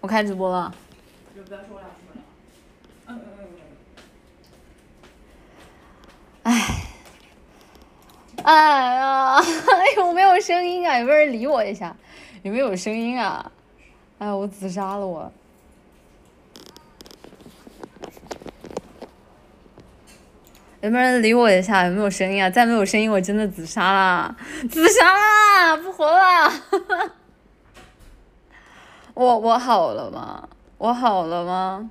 我开直播了。就不要说了，说了。嗯嗯嗯嗯。哎，哎呀，有没有声音啊？有没有人理我一下？有没有声音啊？哎，我自杀了我。有没有人理我一下？有没有声音啊？再没有声音，我真的自杀啦！自杀啦！不活了！我我好了吗？我好了吗？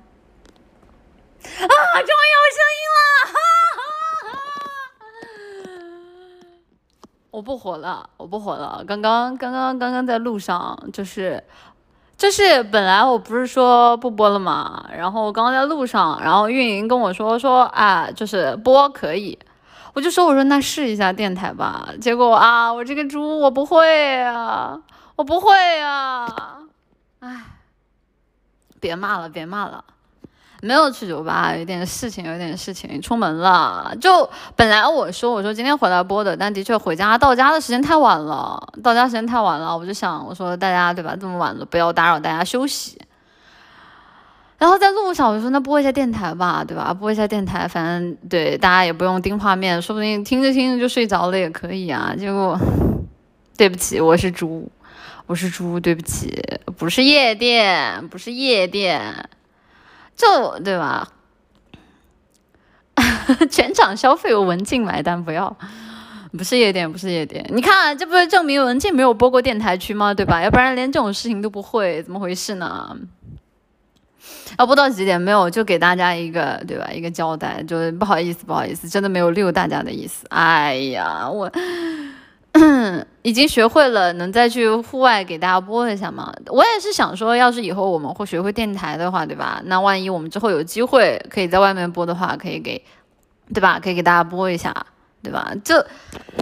啊！终于有声音了！哈哈哈！我不活了，我不活了。刚刚刚刚刚刚在路上，就是就是本来我不是说不播了嘛，然后刚刚在路上，然后运营跟我说说啊，就是播可以，我就说我说那试一下电台吧。结果啊，我这个猪我不会啊，我不会啊，唉，别骂了，别骂了。没有去酒吧，有点事情，有点事情，出门了。就本来我说我说今天回来播的，但的确回家到家的时间太晚了，到家时间太晚了，我就想我说大家对吧，这么晚了不要打扰大家休息。然后在路上我就说那播一下电台吧，对吧？播一下电台，反正对大家也不用盯画面，说不定听着听着就睡着了也可以啊。结果对不起，我是猪，我是猪，对不起，不是夜店，不是夜店。就对吧？全场消费由文静买单，不要，不是夜店，不是夜店。你看，这不是证明文静没有播过电台区吗？对吧？要不然连这种事情都不会，怎么回事呢？要播到几点？没有，就给大家一个对吧？一个交代，就是不好意思，不好意思，真的没有溜大家的意思。哎呀，我。已经学会了，能再去户外给大家播一下吗？我也是想说，要是以后我们会学会电台的话，对吧？那万一我们之后有机会可以在外面播的话，可以给，对吧？可以给大家播一下，对吧？这，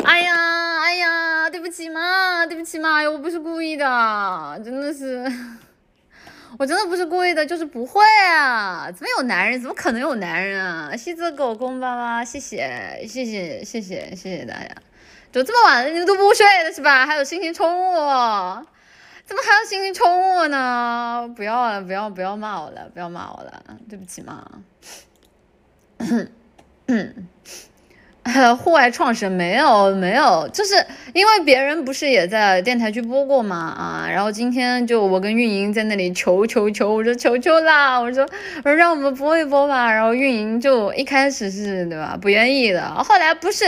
哎呀，哎呀，对不起嘛，对不起嘛，我不是故意的，真的是，我真的不是故意的，就是不会啊！怎么有男人？怎么可能有男人啊？西子狗公爸爸，谢谢，谢谢，谢谢，谢谢大家。就这么晚了，你们都不睡了是吧？还有心情冲我？怎么还有心情冲我呢？不要了，不要不要骂我了，不要骂我了，对不起嘛。户外创始人没有没有，就是因为别人不是也在电台去播过嘛啊，然后今天就我跟运营在那里求求求，我说求求啦，我说我说让我们播一播吧，然后运营就一开始是对吧不愿意的，后来不是。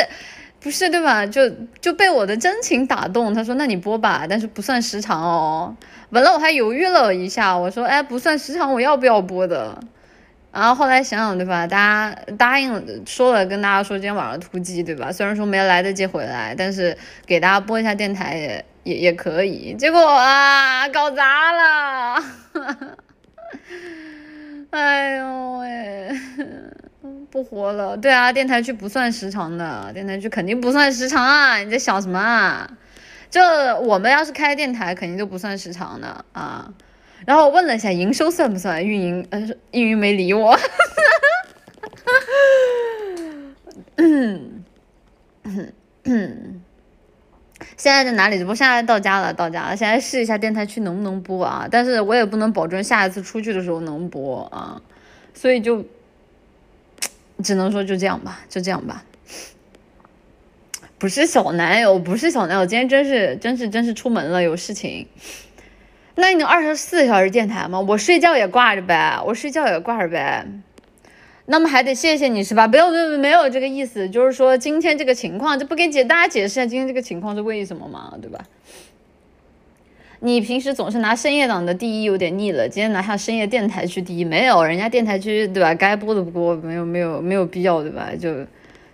不是对吧？就就被我的真情打动，他说：“那你播吧，但是不算时长哦。”本来我还犹豫了一下，我说：“哎，不算时长，我要不要播的？”然后后来想想，对吧？大家答应说了，跟大家说今天晚上突击，对吧？虽然说没来得及回来，但是给大家播一下电台也也也可以。结果啊，搞砸了！哎呦喂！不活了，对啊，电台区不算时长的，电台区肯定不算时长啊！你在想什么啊？就我们要是开电台，肯定就不算时长的啊。然后我问了一下营收算不算，运营呃运营没理我。嗯嗯嗯。现在在哪里直播？现在到家了，到家了。现在试一下电台区能不能播啊？但是我也不能保证下一次出去的时候能播啊，所以就。只能说就这样吧，就这样吧。不是小男友，不是小男友，今天真是真是真是出门了，有事情。那你能二十四小时电台吗？我睡觉也挂着呗，我睡觉也挂着呗。那么还得谢谢你是吧？没有没有没有这个意思，就是说今天这个情况，这不给解大家解释一下今天这个情况是为什么吗？对吧？你平时总是拿深夜档的第一有点腻了，今天拿下深夜电台区第一没有？人家电台区对吧？该播的不播，没有没有没有必要对吧？就，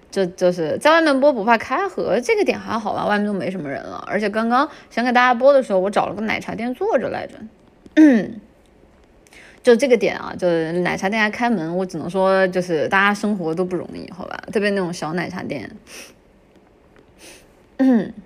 这就是在外面播不怕开盒，这个点还好吧？外面都没什么人了，而且刚刚想给大家播的时候，我找了个奶茶店坐着来着。就这个点啊，就是奶茶店还开门，我只能说就是大家生活都不容易，好吧？特别那种小奶茶店。嗯。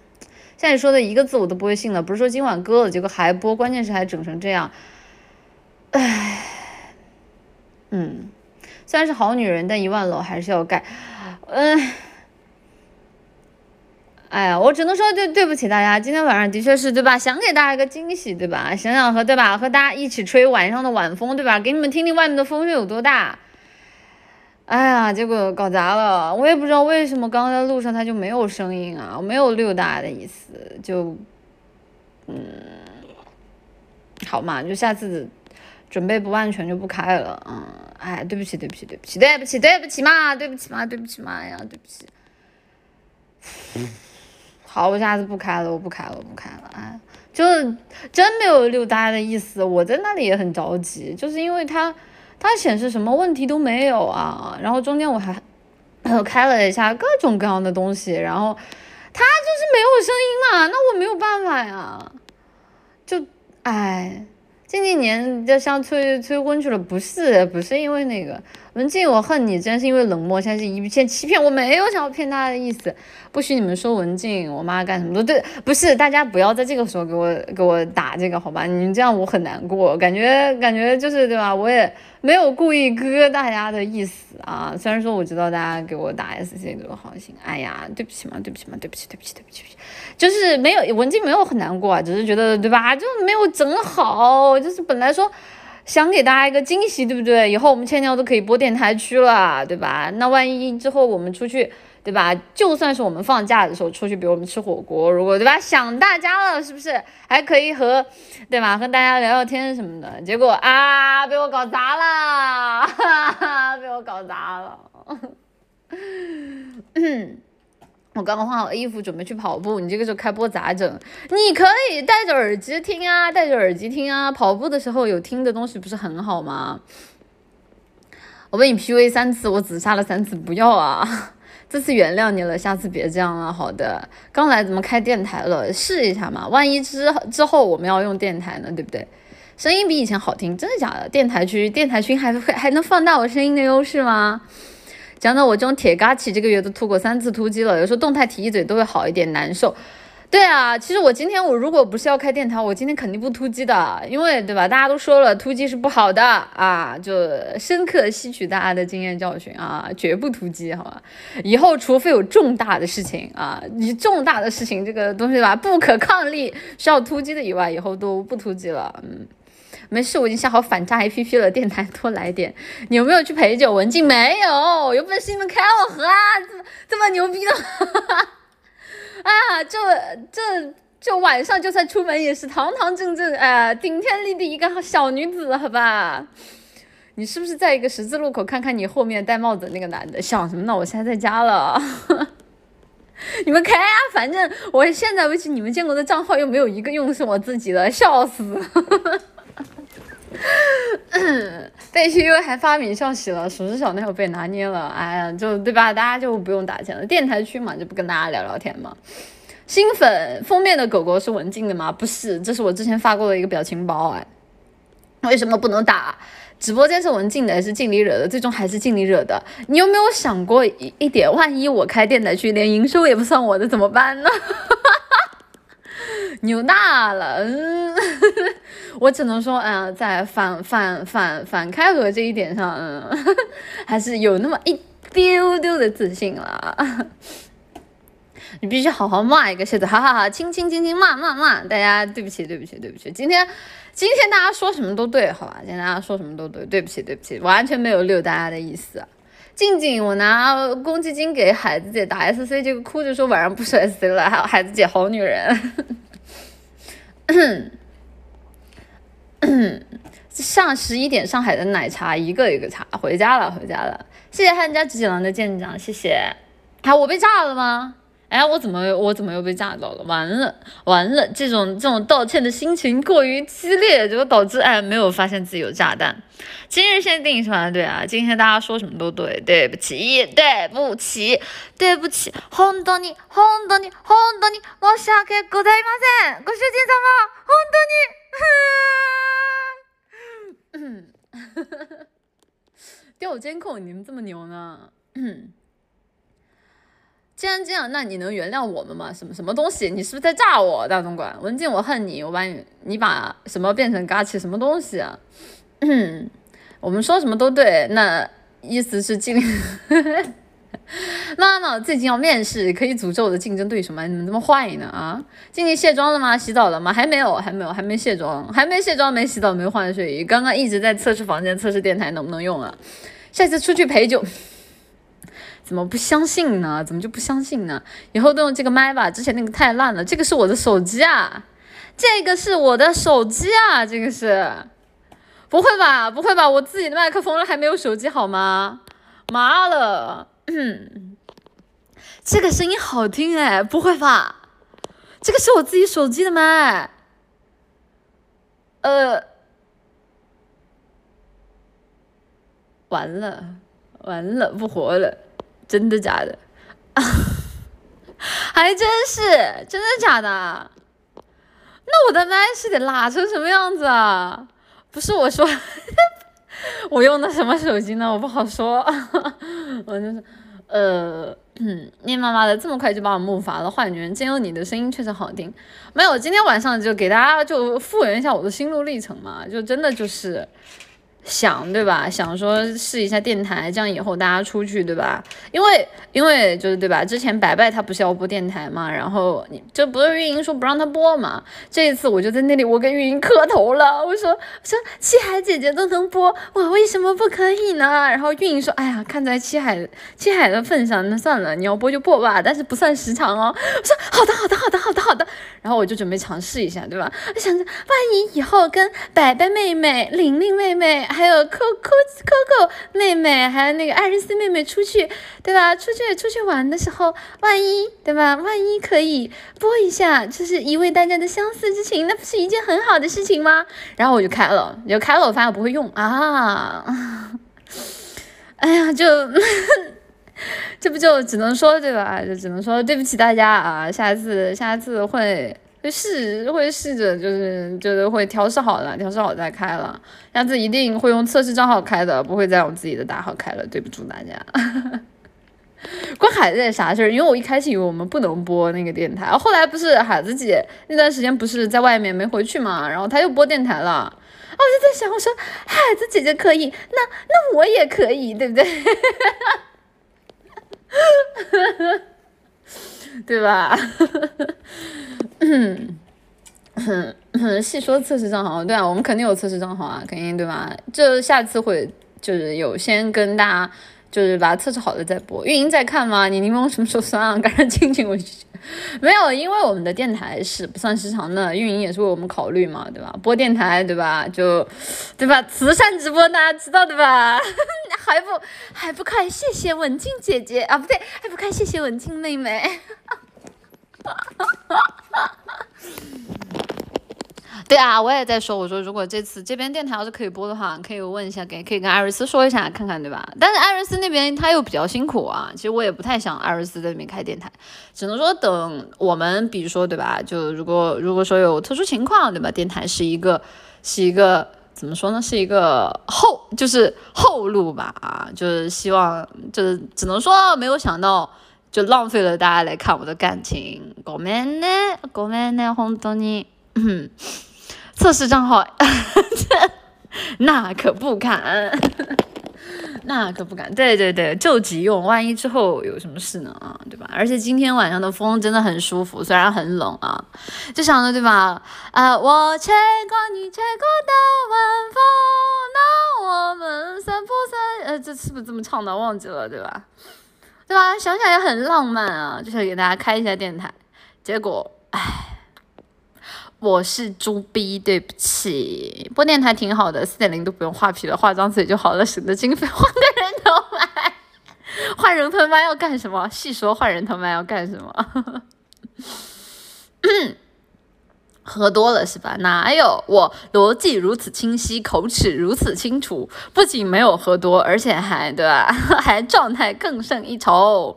像你说的一个字我都不会信了，不是说今晚割了，结果还播，关键是还整成这样，唉，嗯，虽然是好女人，但一万楼还是要盖，嗯。哎呀，我只能说对对不起大家，今天晚上的确是对吧？想给大家一个惊喜，对吧？想想和对吧，和大家一起吹晚上的晚风，对吧？给你们听听外面的风声有多大。哎呀，结果搞砸了，我也不知道为什么刚刚在路上它就没有声音啊，我没有溜达的意思，就嗯，好嘛，就下次准备不安全就不开了，嗯，哎，对不起，对不起，对不起，对不起，对不起嘛，对不起嘛，对不起嘛呀，对不起。好，我下次不开了，我不开了，我不开了，哎，就真没有溜达的意思。我在那里也很着急，就是因为它它显示什么问题都没有啊。然后中间我还 开了一下各种各样的东西，然后它就是没有声音嘛，那我没有办法呀，就哎。近几年就像催催婚去了，不是不是因为那个文静，我恨你，真是因为冷漠，现在是一片欺骗，我没有想要骗他的意思，不许你们说文静，我妈干什么都对，不是大家不要在这个时候给我给我打这个好吧？你这样我很难过，感觉感觉就是对吧？我也。没有故意割大家的意思啊，虽然说我知道大家给我打 S C 都好心，哎呀，对不起嘛，对不起嘛，对不起，对不起，对不起，对不起，就是没有文静没有很难过啊，只是觉得对吧，就没有整好，就是本来说想给大家一个惊喜，对不对？以后我们千鸟都可以播电台区了，对吧？那万一之后我们出去。对吧？就算是我们放假的时候出去，比如我们吃火锅，如果对吧，想大家了，是不是还可以和，对吧，和大家聊聊天什么的？结果啊，被我搞砸了，哈哈，被我搞砸了。我刚刚换好衣服，准备去跑步。你这个时候开播咋整？你可以戴着耳机听啊，戴着耳机听啊。跑步的时候有听的东西不是很好吗？我被你 P U A 三次，我只杀了三次，不要啊！这次原谅你了，下次别这样了。好的，刚来怎么开电台了？试一下嘛，万一之之后我们要用电台呢，对不对？声音比以前好听，真的假的？电台区电台群还会还能放大我声音的优势吗？讲到我这种铁嘎起，这个月都突过三次突击了，有时候动态提一嘴都会好一点，难受。对啊，其实我今天我如果不是要开电台，我今天肯定不突击的，因为对吧？大家都说了，突击是不好的啊，就深刻吸取大家的经验教训啊，绝不突击，好吧？以后除非有重大的事情啊，你重大的事情这个东西吧，不可抗力需要突击的以外，以后都不突击了。嗯，没事，我已经下好反诈 APP 了，电台多来点。你有没有去陪酒？文静没有，有本事你们开我盒啊！这么这么牛逼的。啊，这这这晚上就算出门也是堂堂正正，哎，顶天立地一个小女子，好吧？你是不是在一个十字路口看看你后面戴帽子那个男的？想什么呢？我现在在家了，你们开啊！反正我现在为止你们见过的账号又没有一个用是我自己的，笑死！被 P U 还发明笑喜了，属实小男友被拿捏了，哎呀，就对吧？大家就不用打钱了，电台区嘛，就不跟大家聊聊天嘛。新粉封面的狗狗是文静的吗？不是，这是我之前发过的一个表情包，哎，为什么不能打？直播间是文静的，还是静里惹的？最终还是静里惹的。你有没有想过一一点，万一我开电台区，连营收也不算我的，怎么办呢？牛大了，嗯，我只能说，嗯，在反反反反开合这一点上，嗯，还是有那么一丢丢的自信了。你必须好好骂一个蝎子，哈哈哈，轻轻轻轻骂骂骂，大家对不起对不起对不起，今天今天大家说什么都对，好吧，今天大家说什么都对，对不起对不起，完全没有溜大家的意思。静静，我拿公积金给海子姐打 S C，这个哭着说晚上不收 S C 了，还有孩子姐好女人。上十一点，上海的奶茶一个一个茶，回家了，回家了。谢谢汉家直姐郎的舰长，谢谢。啊，我被炸了吗？哎，我怎么我怎么又被炸到了？完了完了，这种这种道歉的心情过于激烈，就导致哎没有发现自己有炸弹。今日限定是吧？对啊，今天大家说什么都对，对不起，对不起，对不起，本当に本当に本当に申し訳ございません。ご主人様、本当に。 调监控，你们这么牛呢？ 既然这样，那你能原谅我们吗？什么什么东西？你是不是在炸我，大总管？文静，我恨你，我把你，你把什么变成嘎气？什么东西啊？嗯我们说什么都对，那意思是尽力。妈妈最近要面试，可以诅咒我的竞争对手吗？你们这么坏呢？啊，静静卸妆了吗？洗澡了吗？还没有，还没有，还没卸妆，还没卸妆，没洗澡，没换睡衣。刚刚一直在测试房间，测试电台能不能用啊？下次出去陪酒。怎么不相信呢？怎么就不相信呢？以后都用这个麦吧，之前那个太烂了。这个是我的手机啊，这个是我的手机啊，这个是，不会吧？不会吧？我自己的麦克风了还没有手机好吗？妈了，这个声音好听哎，不会吧？这个是我自己手机的麦，呃，完了，完了，不活了。真的假的？还真是真的假的？那我的麦是得拉成什么样子啊？不是我说，我用的什么手机呢？我不好说。我就是，呃，嗯念妈妈的这么快就把我木伐了。坏女人真有你的声音确实好听。没有，今天晚上就给大家就复原一下我的心路历程嘛，就真的就是。想对吧？想说试一下电台，这样以后大家出去对吧？因为因为就是对吧？之前白白他不是要播电台嘛，然后你这不是运营说不让他播嘛？这一次我就在那里，我跟运营磕头了，我说我说七海姐姐都能播，我为什么不可以呢？然后运营说，哎呀，看在七海七海的份上，那算了，你要播就播吧，但是不算时长哦。我说好的好的好的好的好的，然后我就准备尝试一下，对吧？我想着万一以后跟白白妹妹、玲玲妹妹。还有 Coco Coco 妹妹，还有那个艾瑞斯妹妹出去，对吧？出去出去玩的时候，万一对吧？万一可以播一下，就是一位大家的相似之情，那不是一件很好的事情吗？然后我就开了，就开了，我发现我不会用啊，哎呀，就这不就只能说对吧？就只能说对不起大家啊，下次下次会。会试会试着就是就是会调试好了，调试好再开了。下次一定会用测试账号开的，不会再用自己的大号开了。对不住大家。关海子啥事儿？因为我一开始以为我们不能播那个电台，后来不是海子姐那段时间不是在外面没回去嘛，然后她又播电台了。我就在想，我说海子姐姐可以，那那我也可以，对不对？对吧？嗯，细说测试账号，对啊，我们肯定有测试账号啊，肯定对吧？就下次会就是有先跟大家就是把它测试好了再播，运营在看吗？你柠檬什么时候酸啊？赶紧亲亲我没有，因为我们的电台是不算时长的，运营也是为我们考虑嘛，对吧？播电台对吧？就对吧？慈善直播大家知道的吧？还不还不快谢谢文静姐姐啊，不对，还不快谢谢文静妹妹。对啊，我也在说，我说如果这次这边电台要是可以播的话，可以问一下，给可以跟艾瑞斯说一下，看看对吧？但是艾瑞斯那边他又比较辛苦啊，其实我也不太想艾瑞斯在那边开电台，只能说等我们，比如说对吧？就如果如果说有特殊情况对吧？电台是一个是一个怎么说呢？是一个后就是后路吧啊，就是希望就是只能说没有想到。就浪费了大家来看我的感情，ごめんね、ごめんね、本当に。测试账号，那可不敢，那可不敢。对对对，救急用，万一之后有什么事呢啊，对吧？而且今天晚上的风真的很舒服，虽然很冷啊，就想着对吧？啊，我吹过你吹过的晚风，那我们散步散，呃，这是不是这么唱的？忘记了，对吧？ 对吧？想想也很浪漫啊，就想给大家开一下电台。结果，唉，我是猪逼，对不起。播电台挺好的，四点零都不用画皮了，化张嘴就好了，省得经费换个人头麦。换人头麦要干什么？细说换人头麦要干什么？喝多了是吧？哪有我逻辑如此清晰，口齿如此清楚，不仅没有喝多，而且还对吧？还状态更胜一筹。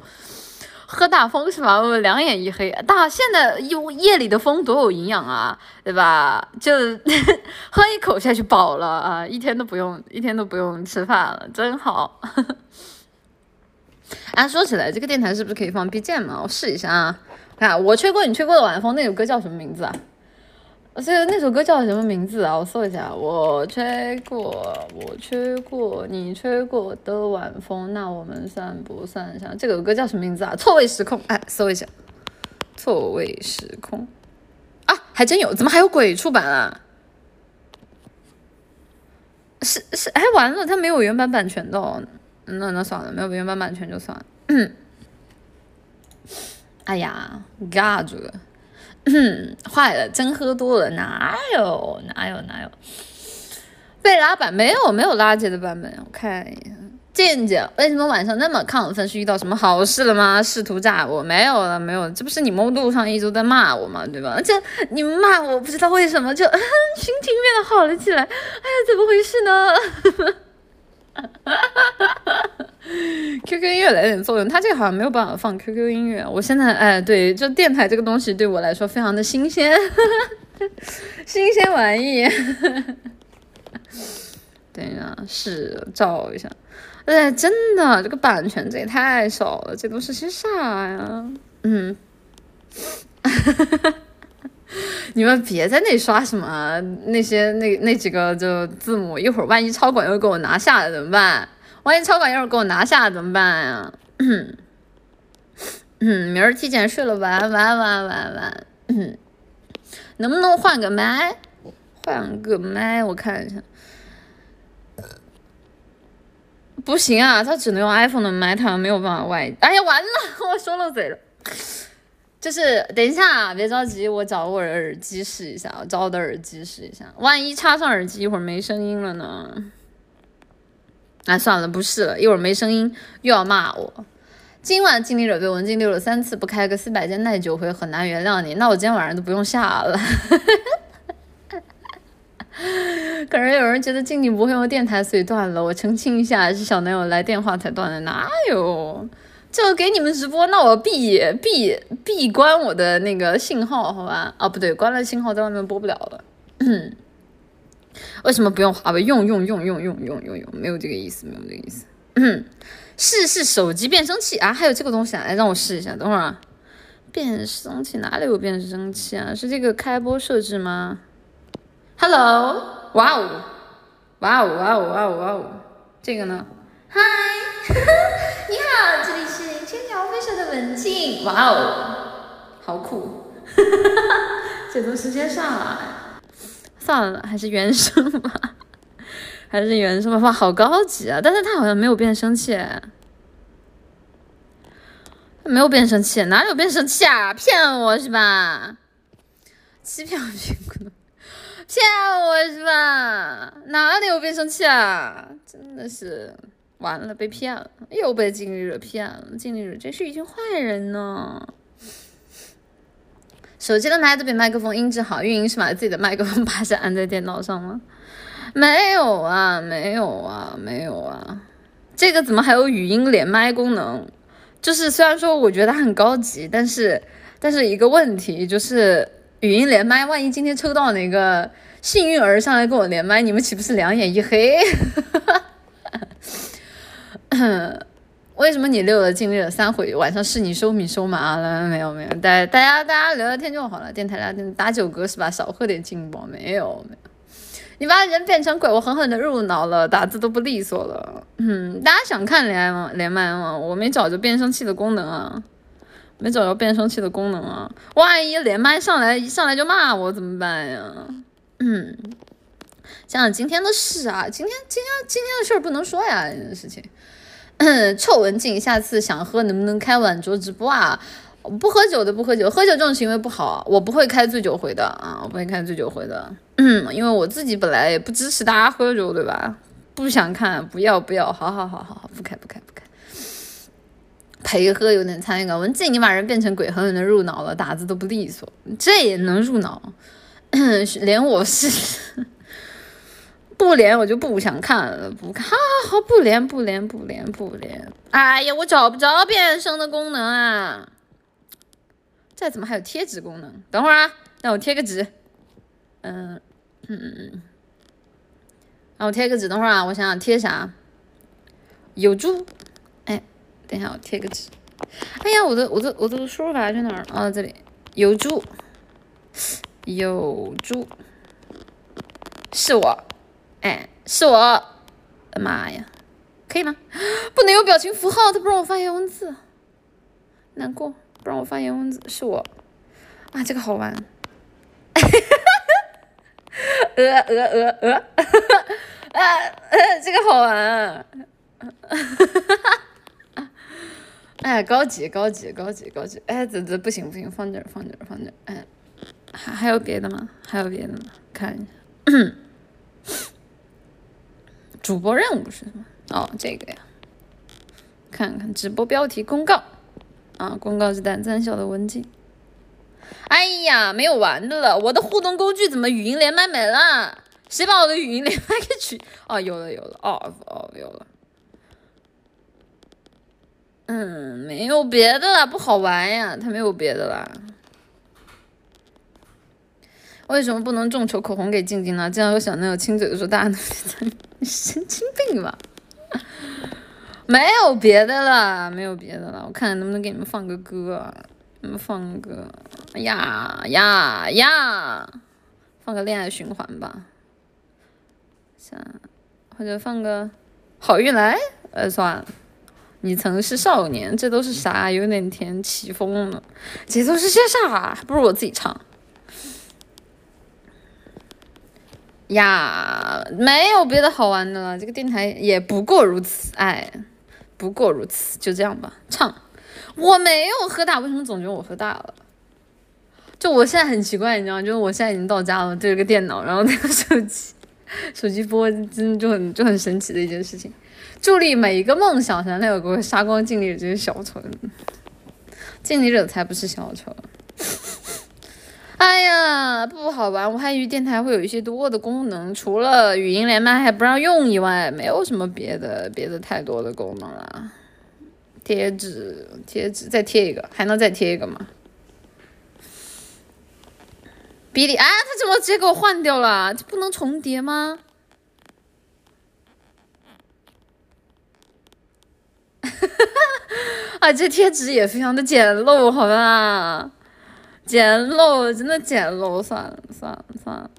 喝大风是吧？我两眼一黑。大现在夜夜里的风多有营养啊，对吧？就喝一口下去饱了啊，一天都不用一天都不用吃饭了，真好。啊，说起来，这个电台是不是可以放 BGM？我试一下啊。看我吹过你吹过的晚风那首歌叫什么名字啊？我这那首歌叫什么名字啊？我搜一下。我吹过，我吹过，你吹过的晚风，那我们算不算像？这首歌叫什么名字啊？错位时空。哎，搜一下。错位时空。啊，还真有，怎么还有鬼畜版啊？是是，哎，完了，它没有原版版权的。哦那那算了，没有原版版权就算了。哎呀，尬住了。坏了，真喝多了，哪有哪有哪有？被拉版没有没有垃圾的版本，我看一眼。健健，为什么晚上那么亢奋？是遇到什么好事了吗？试图炸我？没有了，没有，这不是你们路上一直在骂我吗？对吧？这你们骂我不知道为什么就心情变得好了起来。哎呀，怎么回事呢 QQ 音乐来点作用，它这个好像没有办法放 QQ 音乐。我现在哎，对，就电台这个东西对我来说非常的新鲜，新鲜玩意。等一下，是照一下。哎，真的，这个版权这也太少了，这都是些啥呀？嗯，哈哈哈 你们别在那刷什么那些那那几个就字母，一会儿万一超管又给我拿下了怎么办？万一超管一会儿给我拿下了怎么办呀？嗯，明儿提前睡了，晚安晚安晚安晚安晚。能不能换个麦？换个麦，我看一下。不行啊，他只能用 iPhone 的麦，他没有办法外。哎呀，完了，我说漏嘴了。就是等一下，别着急，我找我的耳机试一下，我找我的耳机试一下。万一插上耳机一会儿没声音了呢？哎，算了，不试了，一会儿没声音又要骂我。今晚经历者被文静溜了三次，不开个四百件耐久回很难原谅你。那我今天晚上都不用下了。可能有人觉得静静不会用电台，所以断了。我澄清一下，是小男友来电话才断的。哪有？就给你们直播，那我闭闭闭关我的那个信号，好吧？啊，不对，关了信号在外面播不了了。为什么不用华为？用用用用用用用用，没有这个意思，没有这个意思。试试手机变声器啊，还有这个东西啊，来让我试一下。等会儿啊，变声器哪里有变声器啊？是这个开播设置吗？Hello，哇哦，哇哦，哇哦，哇哦，哇哦，这个呢？嗨，你好，这里是千鸟飞车的文静。哇哦，好酷，这都直接上了。算了，还是原声吧，还是原声吧。哇，好高级啊！但是他好像没有变声器，没有变声器，哪有变声器啊？骗我是吧？欺骗我苹果。骗我是吧？哪里有变声器啊？真的是完了，被骗了，又被经理惹骗了。经理惹真是一群坏人呢。手机的麦都比麦克风音质好，运营是把自己的麦克风 把下安在电脑上吗？没有啊，没有啊，没有啊。这个怎么还有语音连麦功能？就是虽然说我觉得它很高级，但是但是一个问题就是。语音连麦，万一今天抽到哪个幸运儿上来跟我连麦，你们岂不是两眼一黑？哈 哈哼 为什么你溜了经历了三回，晚上是你收米收麻了？没有没有，大大家大家聊聊天就好了，电台聊天打九嗝是吧？少喝点劲爆，没有没有。你把人变成鬼，我狠狠的入脑了，打字都不利索了。嗯，大家想看连麦吗？连麦吗？我没找着变声器的功能啊。没找着变声器的功能啊！万一连麦上来一上来就骂我怎么办呀？嗯，想想今天的事啊，今天今天今天的事儿不能说呀，这件事情。臭文静，下次想喝能不能开晚桌直播啊？不喝酒的不喝酒，喝酒这种行为不好，我不会开醉酒回的啊，我不会开醉酒回的。嗯，因为我自己本来也不支持大家喝酒，对吧？不想看，不要不要，好好好好好，不开不开不开。陪喝有点参与感，文静，你把人变成鬼，狠狠的入脑了，打字都不利索，这也能入脑？连我是不连我就不想看了，不看，好好好不连不连不连不连。哎呀，我找不着变声的功能啊！这怎么还有贴纸功能？等会儿啊，让我贴个纸。嗯嗯嗯嗯，让我贴个纸。等会儿啊，我想想贴啥？有猪。哎，等一下，我贴个纸。哎呀，我的我的我的输入法在哪儿？哦，这里有猪，有猪，是我。哎，是我。妈呀，可以吗？不能有表情符号，他不让我发言文字，难过。不让我发言文字，是我。啊，这个好玩。呃呃呃呃，啊呃，这个好玩。哎，高级高级高级高级！哎，这这不行不行，放这儿放这儿放这儿。哎，还还有别的吗？还有别的吗？看一下。主播任务是什么？哦，这个呀。看看直播标题公告。啊，公告是胆子很小的文静。哎呀，没有玩的了！我的互动工具怎么语音连麦没了？谁把我的语音连麦给取？哦，有了有了，哦哦有了。嗯，没有别的了，不好玩呀，它没有别的了。为什么不能众筹口红给静静呢？这样有小男友亲嘴的时候，大家能你 神经病吧？没有别的了，没有别的了。我看看能不能给你们放个歌，你们放个呀呀呀，放个恋爱循环吧。想或者放个好运来，呃，算了。你曾是少年，这都是啥？有点甜，起风了。这都是些啥？还不如我自己唱。呀，没有别的好玩的了。这个电台也不过如此，哎，不过如此，就这样吧。唱，我没有喝大，为什么总觉得我喝大了？就我现在很奇怪，你知道吗？就是我现在已经到家了，对着个电脑，然后那个手机，手机播，真就很就很神奇的一件事情。助力每一个梦想，想那有个杀光尽力者就是小丑，尽力者才不是小丑。哎呀，不好玩！我还以为电台会有一些多的功能，除了语音连麦还不让用以外，没有什么别的别的太多的功能了。贴纸，贴纸，再贴一个，还能再贴一个吗？比利，啊，他怎么直接给我换掉了？这不能重叠吗？啊，这贴纸也非常的简陋，好吧？简陋，真的简陋，算了算了算了。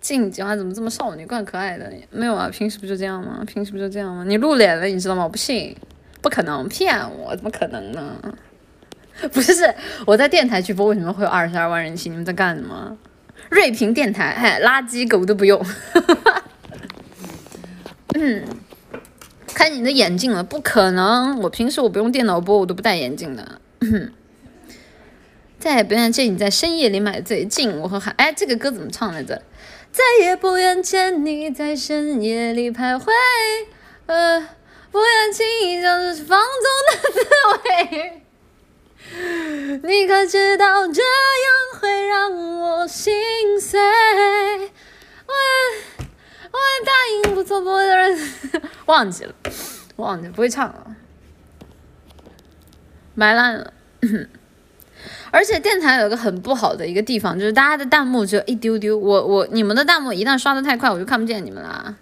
静讲话怎么这么少女，怪可爱的？没有啊，平时不就这样吗？平时不就这样吗？你露脸了，你知道吗？我不信，不可能骗我，怎么可能呢？不是，我在电台直播，为什么会有二十二万人气？你们在干什么？瑞平电台，嗨，垃圾狗都不用。嗯。看你的眼镜了，不可能！我平时我不用电脑播，我都不戴眼镜的。再也不愿见你在深夜里买醉，敬我和海。哎，这个歌怎么唱来着？再也不愿见你在深夜里徘徊，呃，不愿轻易尝试放纵的滋味。你可知道这样会让我心碎？我。我答应不错不的人，忘记了，忘记不会唱了，埋烂了。而且电台有个很不好的一个地方，就是大家的弹幕只有一丢丢。我我你们的弹幕一旦刷的太快，我就看不见你们啦。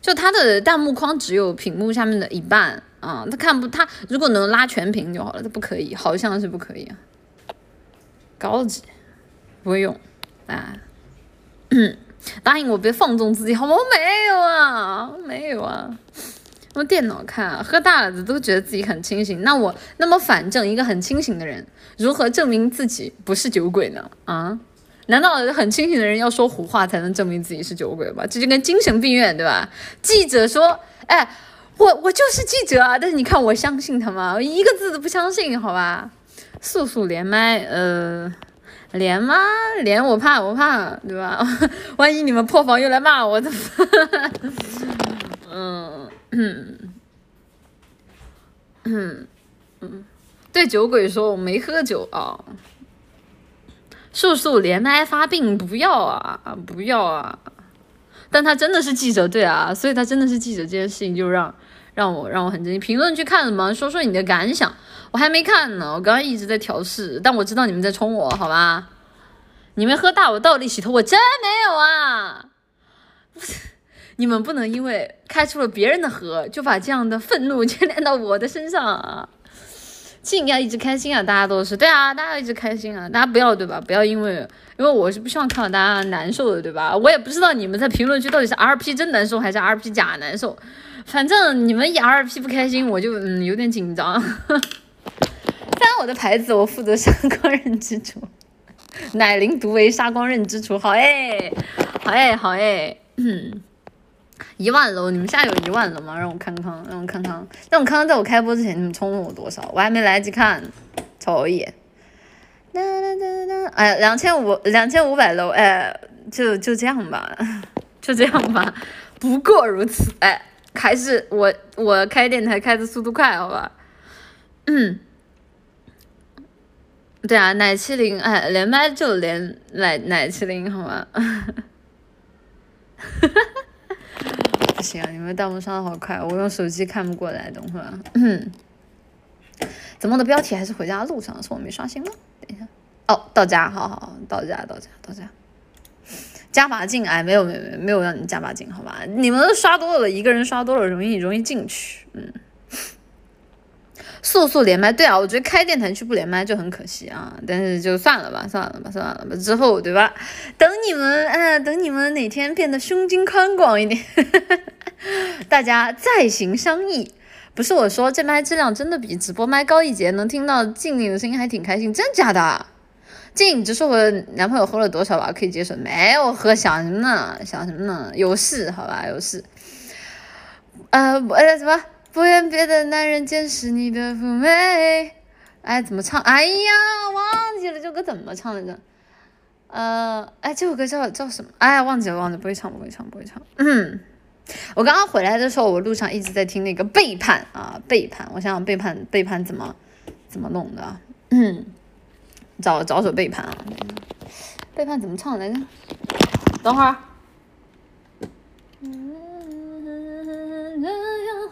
就他的弹幕框只有屏幕下面的一半啊，他看不他如果能拉全屏就好了，他不可以，好像是不可以啊。高级，不会用啊。答应我别放纵自己好吗？我没有啊，没有啊，用电脑看，喝大了的都觉得自己很清醒。那我那么反正一个很清醒的人，如何证明自己不是酒鬼呢？啊？难道很清醒的人要说胡话才能证明自己是酒鬼吗？这就跟精神病院对吧？记者说，哎，我我就是记者啊，但是你看我相信他吗？我一个字都不相信，好吧？速速连麦，呃。连吗？连我怕我怕，对吧？万一你们破防又来骂我，怎 么？嗯嗯嗯嗯，对酒鬼说我没喝酒啊。速速连麦发病，不要啊不要啊！但他真的是记者，对啊，所以他真的是记者，这件事情就让让我让我很震惊。评论区看什么？说说你的感想。我还没看呢，我刚刚一直在调试，但我知道你们在冲我，好吧？你们喝大我倒立洗头，我真没有啊！你们不能因为开出了别人的河，就把这样的愤怒牵连到我的身上啊！静要一直开心啊，大家都是对啊，大家要一直开心啊，大家不要对吧？不要因为，因为我是不希望看到大家难受的，对吧？我也不知道你们在评论区到底是 R P 真难受还是 R P 假难受，反正你们以 R P 不开心，我就嗯有点紧张。翻我的牌子，我负责杀光刃之主，奶灵独为杀光刃之主，好哎，好哎，好哎，嗯。一万楼，你们现在有一万了吗？让我看看，让我看看，让我看看，在我开播之前你们充了我多少？我还没来得及看，瞅一眼。哒哒哒哒，哎，两千五，两千五百楼，哎，就 就这样吧，就这样吧，不过如此，哎，还是我我开电台开的速度快，好吧？嗯，对啊，奶麒麟，哎，连麦就连奶奶麒麟，好吗？哈哈哈。不行啊！你们弹幕刷的好快，我用手机看不过来。等会儿，怎么我的标题还是回家的路上？是我没刷新吗？等一下，哦，到家，好好，到家，到家，到家。加把劲，哎，没有，没有，没有，没有让你加把劲，好吧？你们刷多了，一个人刷多了，容易容易进去，嗯。速速连麦，对啊，我觉得开电台去不连麦就很可惜啊。但是就算了吧，算了吧，算了吧。之后对吧？等你们，哎，等你们哪天变得胸襟宽广一点，大家再行商议。不是我说，这麦质量真的比直播麦高一截，能听到静静的声音还挺开心，真假的？静，只是我男朋友喝了多少吧，可以接受？没有喝，想什么呢？想什么呢？有事，好吧，有事。呃，呃，什么？不愿别的男人见识你的妩媚。哎，怎么唱？哎呀，忘记了这首歌怎么唱来着？呃，哎，这首歌叫叫什么？哎，忘记了，忘记了，不会唱，不会唱，不会唱。嗯，我刚刚回来的时候，我路上一直在听那个背叛啊，背叛。我想想，背叛，背叛怎么怎么弄的？嗯，找找首背叛啊。背叛怎么唱来着？等会儿。嗯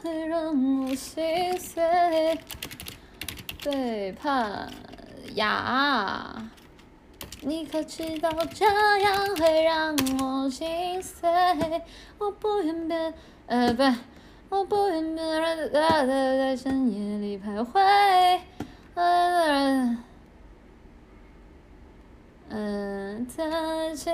会让我心碎，背叛呀！你可知道这样会让我心碎？我不愿别，呃，不，我不愿别人在深夜里徘徊。嗯，在记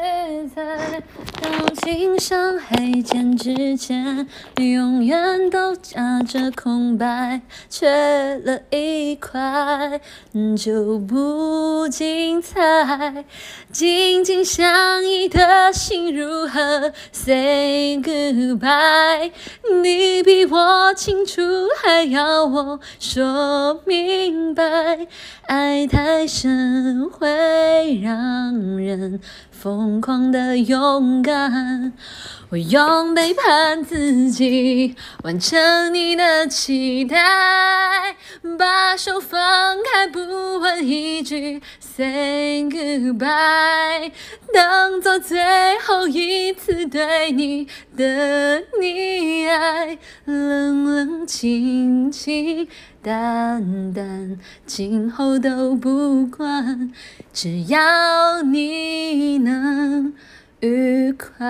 在到今生还见之前，永远都夹着空白，缺了一块就不精彩。紧紧相依的心如何 say goodbye？你比我清楚，还要我说明白？爱太深会让人疯狂的勇敢，我用背叛自己完成你的期待，把手放开不问一句 say goodbye，当做最后一次对你的溺爱，冷冷清清。淡淡，今后都不管，只要你能愉快。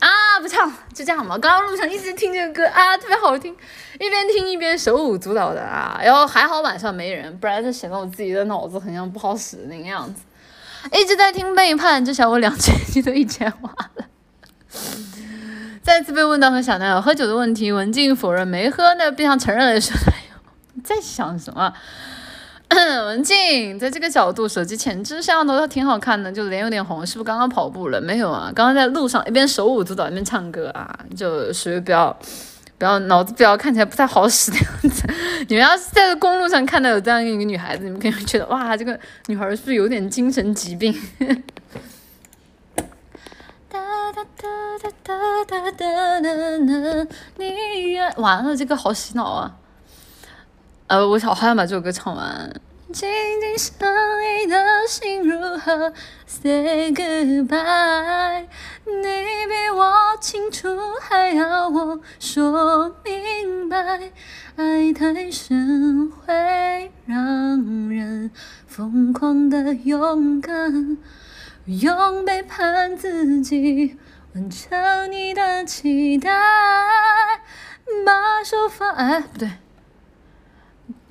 啊，不唱，就这样吧。刚刚路上一直听这个歌啊，特别好听，一边听一边手舞足蹈的啊。然后还好晚上没人，不然就显得我自己的脑子很像不好使那个样子。一直在听背叛，这下我两千级都一千瓦了。再次被问到和小男友喝酒的问题，文静否认没喝，那变相承认了说男友。你在想什么？文静，在这个角度，手机前置摄像头倒挺好看的，就脸有点红，是不是刚刚跑步了？没有啊，刚刚在路上一边手舞足蹈一边唱歌啊，就属于比较比较脑子比较看起来不太好使的样子。你们要是在公路上看到有这样一个女孩子，你们肯定觉得哇，这个女孩是不是有点精神疾病？哒哒哒哒哒哒哒哒，你完了，这个好洗脑啊！呃，我好，想把这首歌唱完。紧紧相依的心如何 say goodbye？你比我清楚，还要我说明白？爱太深会让人疯狂的勇敢，用背叛自己完成你的期待，把手放……哎，不对，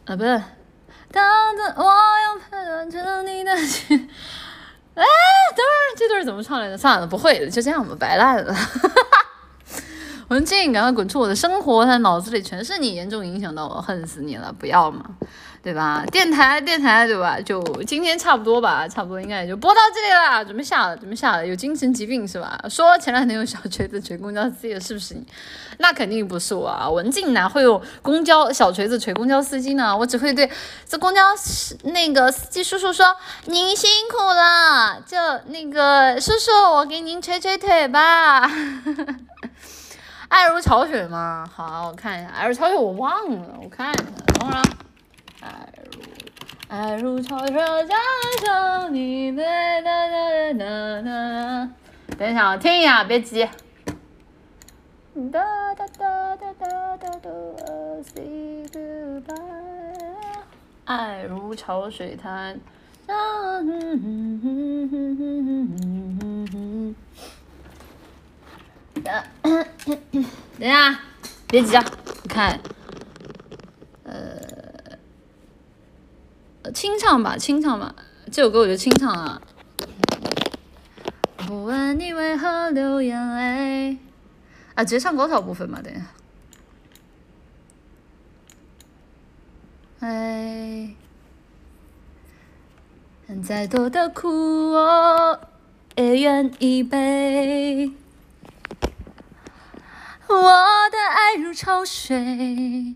啊，不是，等等我要陪伴着你的心，哎，等会儿这段怎么唱来着？算了，不会了，就这样吧，白烂了。文静，赶快滚出我的生活！他脑子里全是你，严重影响到我，恨死你了！不要嘛，对吧？电台，电台，对吧？就今天差不多吧，差不多应该也就播到这里了，准备下了，准备下了。有精神疾病是吧？说前两天有小锤子锤公交司机的，是不是你？那肯定不是我啊！文静哪会有公交小锤子锤公交司机呢？我只会对这公交那个司机叔叔说：“您辛苦了，就那个叔叔，我给您捶捶腿吧。”爱如潮水吗？好，我看一下，爱如潮水我忘了，我看一下，等会儿啊。爱如爱如潮水，加上你的哒哒哒哒。等一下，我听一下，别急。哒哒哒哒哒哒哒，Say goodbye。爱如潮水，它。等下，别急啊！你看，呃，清唱吧，清唱吧，这首歌我就清唱啊。不问你为何流眼泪，啊，直接唱高潮部分吧。等下，哎，再多的苦我也愿意背。我的爱如潮水，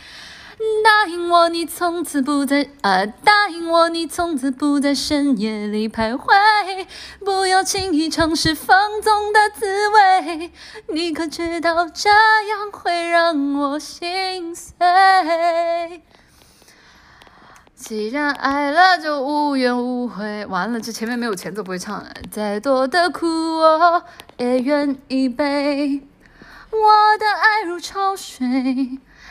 答应我，你从此不在啊！答应我，你从此不在深夜里徘徊，不要轻易尝试放纵的滋味。你可知道这样会让我心碎？既然爱了，就无怨无悔。完了，这前面没有前奏，不会唱。再多的苦，我也愿意背。我的爱如潮水。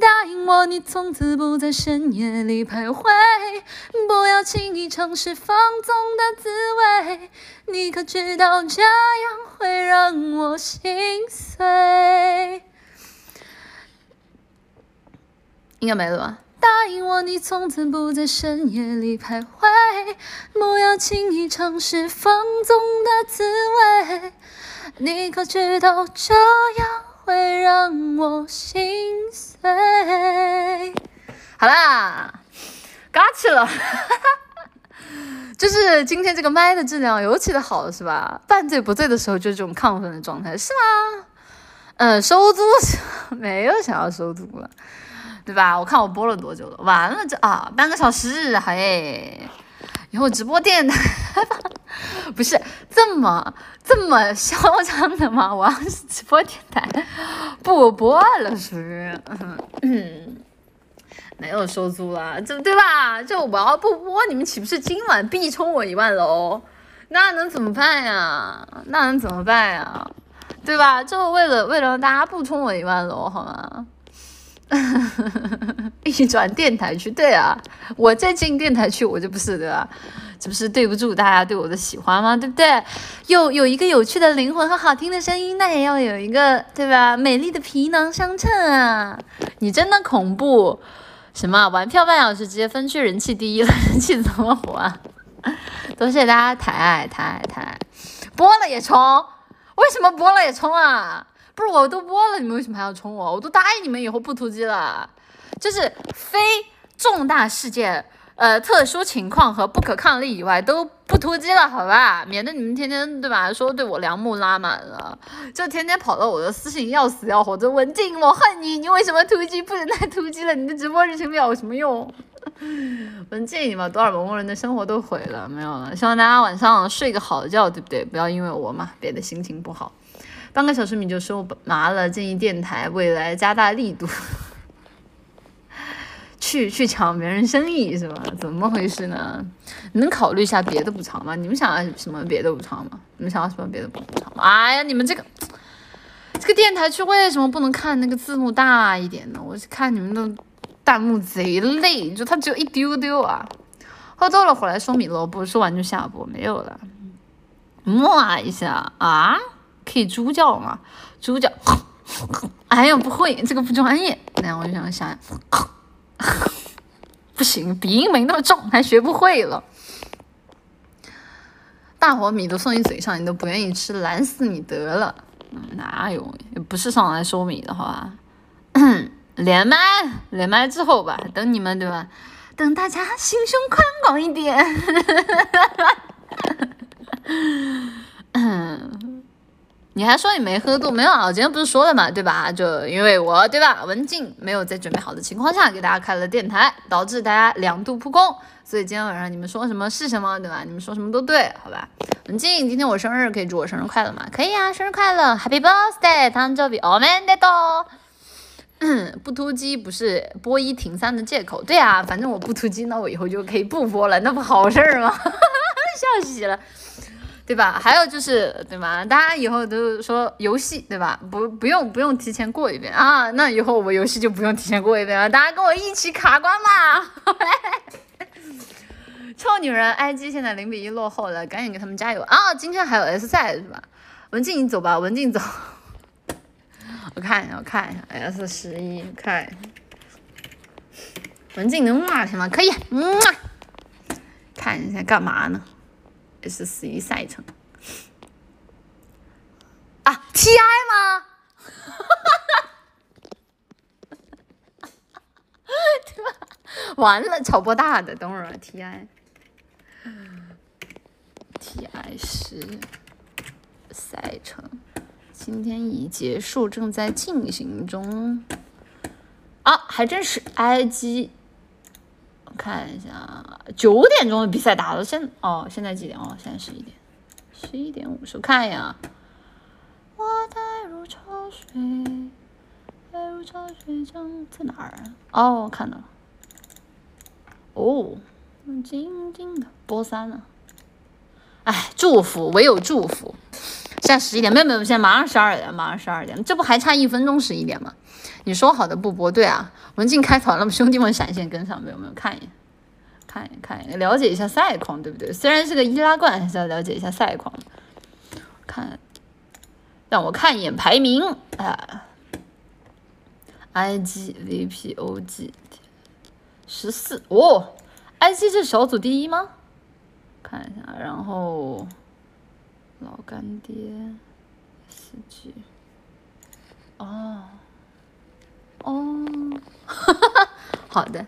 答应我，你从此不在深夜里徘徊，不要轻易尝试放纵的滋味。你可知道这样会让我心碎？应该没了吧？答应我，你从此不在深夜里徘徊，不要轻易尝试放纵的滋味。你可知道这样？会让我心碎。好啦，嘎起了，就是今天这个麦的质量尤其的好，是吧？半醉不醉的时候就是这种亢奋的状态，是吗？嗯，收租没有想要收租了，对吧？我看我播了多久了？完了这啊，半个小时，嘿。以后直播电台 不是这么这么嚣张的吗？我要是直播电台不播了，是不是？嗯，没有收租了，这对吧？就我要不播，你们岂不是今晚必冲我一万楼？那能怎么办呀？那能怎么办呀？对吧？就为了为了让大家不冲我一万楼，好吗？一转电台去，对啊，我再进电台去，我就不是对吧？这不是对不住大家对我的喜欢吗？对不对？有有一个有趣的灵魂和好听的声音，那也要有一个对吧？美丽的皮囊相衬啊！你真的恐怖，什么玩票半小时直接分区人气第一了，人气怎么活啊？多谢大家抬爱抬爱抬爱，播了也冲，为什么播了也冲啊？不是我都播了，你们为什么还要冲我？我都答应你们以后不突击了，就是非重大事件。呃，特殊情况和不可抗力以外都不突击了，好吧？免得你们天天对吧，说对我良木拉满了，就天天跑到我的私信要死要活，这文静，我恨你，你为什么突击？不能再突击了，你的直播日程表有什么用？文静，你把多少某某人的生活都毁了，没有了。希望大家晚上睡个好觉，对不对？不要因为我嘛，别的心情不好。半个小时你就收麻了，建议电台未来加大力度。去去抢别人生意是吧？怎么回事呢？能考虑一下别的补偿吗？你们想要什么别的补偿吗？你们想要什么别的补偿吗？哎呀，你们这个这个电台区为什么不能看那个字幕大一点呢？我看你们的弹幕贼累，就它只有一丢丢啊。喝多了回来收米萝卜，说完就下播，没有了。摸一下啊，可以猪叫吗？猪叫？哎呀，不会，这个不专业。那我就想想。不行，鼻音没那么重，还学不会了。大火米都送你嘴上，你都不愿意吃，懒死你得了。哪有？不是上来收米的，好吧？连麦，连麦之后吧，等你们对吧？等大家心胸宽广一点。你还说你没喝多？没有啊，我今天不是说了嘛，对吧？就因为我对吧，文静没有在准备好的情况下给大家开了电台，导致大家两度扑空，所以今天晚上你们说什么是什么，对吧？你们说什么都对，好吧？文静，今天我生日，可以祝我生日快乐吗？可以啊，生日快乐，Happy Birthday，誕生日おめでとう。不突击不是播一停三的借口，对啊，反正我不突击，那我以后就可以不播了，那不好事儿吗？笑死了。 对吧？还有就是，对吧？大家以后都说游戏，对吧？不，不用，不用提前过一遍啊。那以后我游戏就不用提前过一遍了。大家跟我一起卡关嘛！臭女人，IG 现在零比一落后了，赶紧给他们加油啊！今天还有 S 赛是吧？文静，你走吧，文静走。我看一下，我看一下 S 十一，看。文静能骂他吗？可以，嗯。看一下干嘛呢？是十一赛程啊？TI 吗？对吧？完了，炒波大的，等会儿 TI，TI 是赛程，今天已结束，正在进行中。啊，还真是 IG。看一下，九点钟的比赛打到现哦，现在几点哦？现在十一点，十一点五十，看一眼啊。我带入潮水，带入潮水将在哪儿啊？哦，看到了。哦，静静的播三了。哎，祝福，唯有祝福。现在十一点，没有没有，现在马上十二点，马上十二点，这不还差一分钟十一点吗？你说好的不播，对啊，文静开团了，兄弟们闪现跟上没有？没有看一眼，看一眼，看一眼，了解一下赛况，对不对？虽然是个易拉罐，还是要了解一下赛况。看，让我看一眼排名啊，IG VPOG 十四哦，IG 是小组第一吗？看一下，然后。老干爹，四 G，哦，哦，哈哈，好的，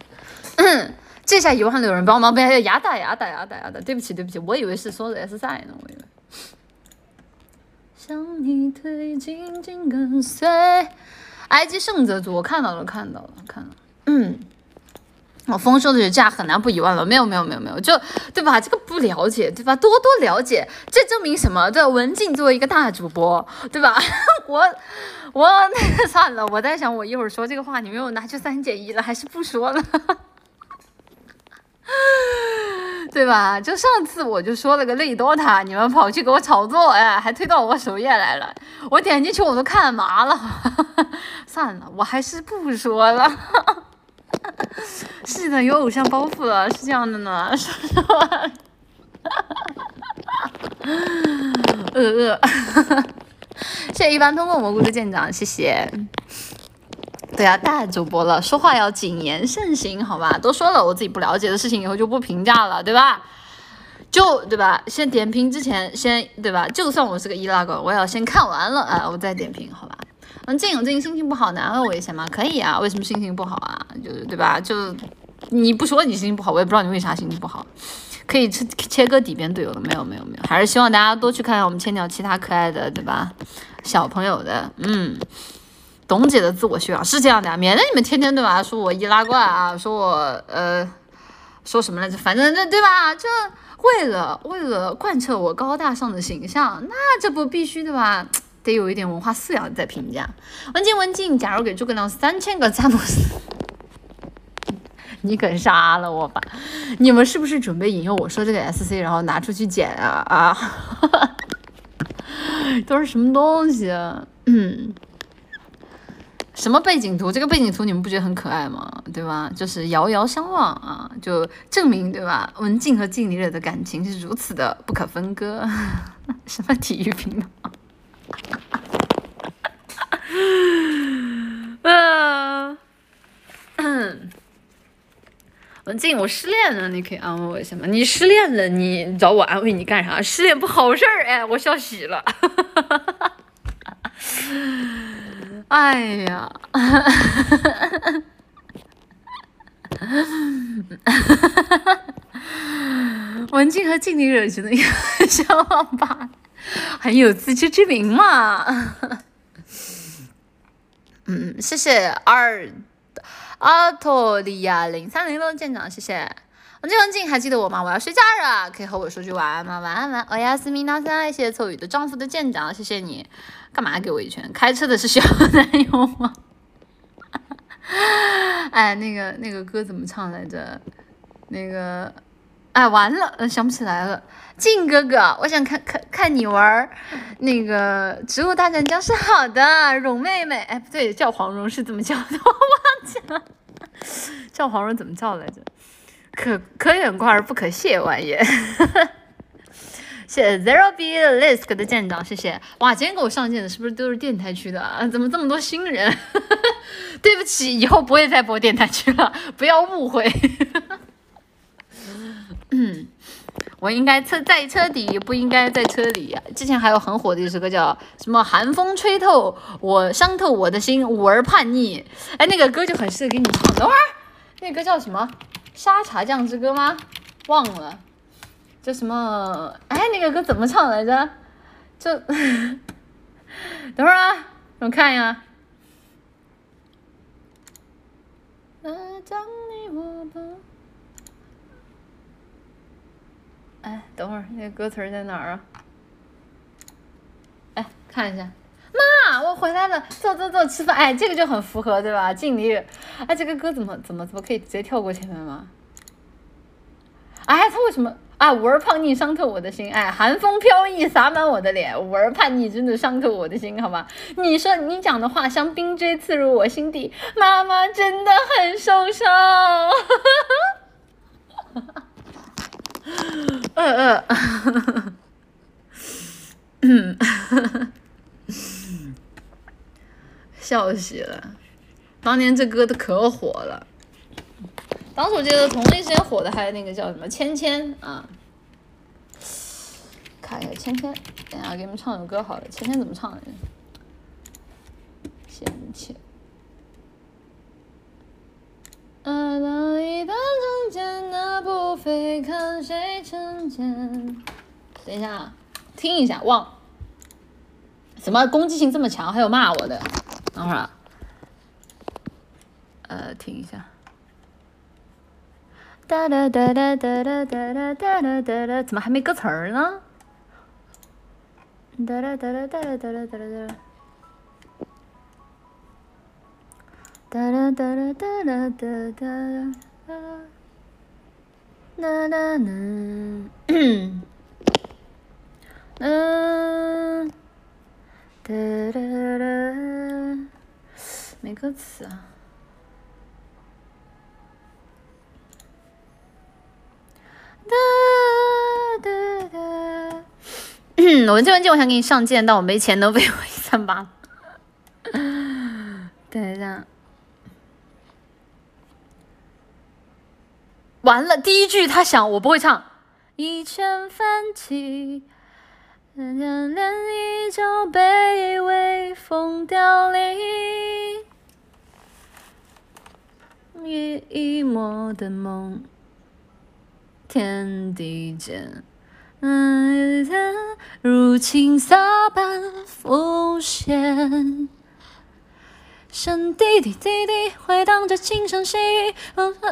这下有还有人帮忙，不要压打压打压打压打，对不起对不起，我以为是说的 S 赛呢，我以为。向你推进，紧跟随。埃及圣泽组，我看到了看到了看了，嗯。我丰收的这价很难不一万了，没有没有没有没有，就对吧？这个不了解对吧？多多了解，这证明什么？对，文静作为一个大主播，对吧？我我那个 算了，我在想，我一会儿说这个话，你们又拿去三减一了，还是不说了？对吧？就上次我就说了个内多塔，你们跑去给我炒作，哎，还推到我首页来了，我点进去我都看麻了，算了，我还是不说了。是的，有偶像包袱了，是这样的呢。说实话，呃呃，谢谢一般通过蘑菇的舰长，谢谢。对啊，大主播了，说话要谨言慎行，好吧？都说了，我自己不了解的事情，以后就不评价了，对吧？就对吧？先点评之前，先对吧？就算我是个易拉罐，我也要先看完了啊，我再点评，好吧？嗯，静有静心情不好，能安慰我一下吗？可以啊，为什么心情不好啊？就是对吧？就你不说你心情不好，我也不知道你为啥心情不好。可以切切割底边队友的，没有没有没有，还是希望大家多去看看我们千鸟其他可爱的，对吧？小朋友的，嗯，董姐的自我修养是这样的啊，免得你们天天对吧？说我易拉罐啊，说我呃说什么来着？反正这对吧？就为了为了贯彻我高大上的形象，那这不必须对吧？得有一点文化素养再评价。文静文静，假如给诸葛亮三千个詹姆斯。你可杀了我吧！你们是不是准备引诱我说这个 SC，然后拿出去剪啊啊？都是什么东西？啊嗯，什么背景图？这个背景图你们不觉得很可爱吗？对吧？就是遥遥相望啊，就证明对吧？文静和静里的感情是如此的不可分割。什么体育频道？文静，我失恋了，你可以安慰我一下吗？你失恋了，你找我安慰你干啥？失恋不好事儿，哎，我笑喜了。哎呀，文静和静丽惹起的小网吧，很有自知之明嘛。嗯，谢谢二。阿托利亚零三零六舰长，谢谢。文静文静，还记得我吗？我要睡觉了，可以和我说句晚安吗？晚安晚安。欧亚斯米纳三，谢谢凑雨的丈夫的舰长，谢谢你。干嘛给我一拳？开车的是小男友吗？哎，那个那个歌怎么唱来着？那个，哎，完了，想不起来了。静哥哥，我想看看看你玩那个植物大战僵尸。好的，蓉妹妹，哎，不对，叫黄蓉是怎么叫的？我忘记了，叫黄蓉怎么叫来着？可可远观而不可亵玩也。谢谢 Zero B Lisk 的舰长，谢谢。哇，今天给我上线的是不是都是电台区的啊？怎么这么多新人？对不起，以后不会再播电台区了，不要误会。我应该车在车底，不应该在车里。之前还有很火的一首歌叫什么？寒风吹透我，伤透我的心，五儿叛逆。哎，那个歌就很适合给你唱。等会儿，那歌叫什么？沙茶酱之歌吗？忘了，叫什么？哎，那个歌怎么唱来着？就 等会儿啊，我看一下。哎，等会儿，那个歌词在哪儿啊？哎，看一下，妈，我回来了，坐坐坐，吃饭。哎，这个就很符合，对吧？敬礼。哎，这个歌怎么怎么怎么可以直接跳过前面吗？哎，他为什么？啊，五儿叛逆伤透我的心。哎，寒风飘逸洒满我的脸，五儿叛逆真的伤透我的心，好吧？你说你讲的话像冰锥刺入我心底，妈妈真的很受伤。哈哈哈。嗯嗯，笑死了！当年这歌都可火了。当时我记得同一时间火的还有那个叫什么《芊芊》啊，看一下《芊芊》，等下给你们唱首歌好了，《芊芊》怎么唱的？芊芊。啊，那一段从前，那部非看谁成茧。等一下，听一下，忘。怎么攻击性这么强？还有骂我的。等会儿，呃，听一下。哒哒哒哒哒哒哒哒哒哒哒，怎么还没歌词儿呢？哒哒哒哒哒哒哒哒哒。哒哒啦哒啦哒啦哒哒啦啦啦啦啦，嗯，哒啦啦，没歌词啊。哒哒哒，我这文件我想给你上件，但我没钱，能给我一三八？等一下。完了，第一句他想我不会唱，一拳翻起，连一就被微风凋零，一一抹的梦，天地间。嗯，如青纱般浮现，声滴滴滴滴回荡着轻声细语。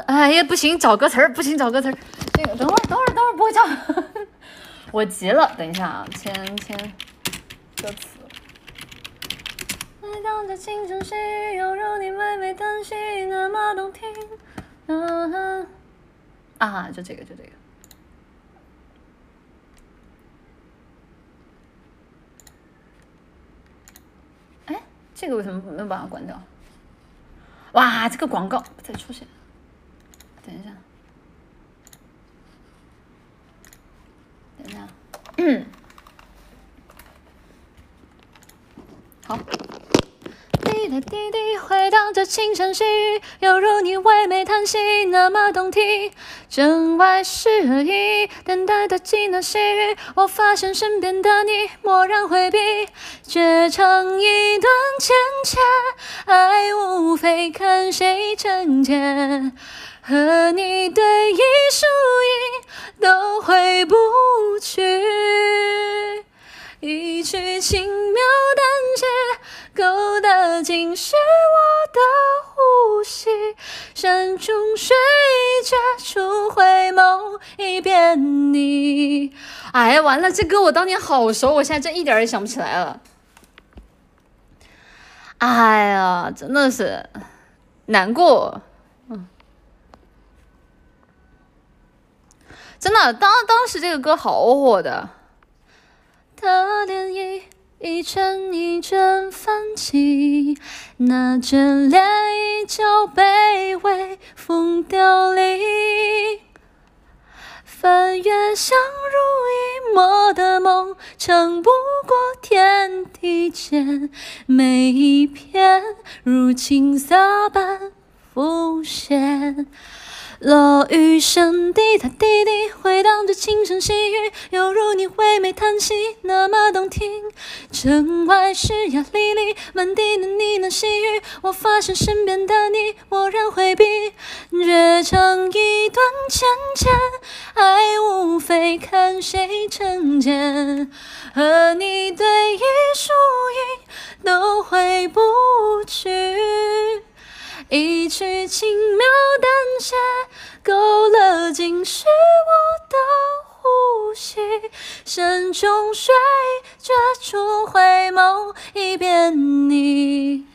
哎呀，不行，找歌词儿，不行，找歌词儿。这个，等会儿，等会儿，等会儿，不会唱。我急了，等一下啊，签签歌词。回荡着轻声细语，犹如你娓娓叹息，那么动听。啊啊，就这个，就这个。这个为什么没有办法关掉？哇，这个广告。再出现，等一下，等一下，嗯，好。滴答滴滴回荡着轻声细语，犹如你唯美叹息，那么动听。城外事而已，等待的几那细雨，我发现身边的你蓦然回避，绝成一段浅浅爱，无非看谁成茧。和你对弈输赢都回不去，一曲轻描淡写。勾得尽是我的呼吸，山穷水绝处回眸一遍你。哎呀，完了，这歌我当年好熟，我现在真一点也想不起来了。哎呀，真的是难过。嗯，真的，当当时这个歌好火的。的涟漪。一阵一阵泛起，那眷恋依旧被微风凋零。翻越相濡以沫的梦，撑不过天地间每一片如青纱般浮现。落雨声滴答滴滴，回荡着轻声细语，犹如你唯美叹息，那么动听。城外湿呀沥沥，满地的呢喃细语，我发现身边的你蓦然回避，绝唱一段浅浅爱，无非看谁成茧。和你对弈输赢都回不去。一曲轻描淡写，勾勒尽是我的呼吸。山中水绝处回眸一遍你。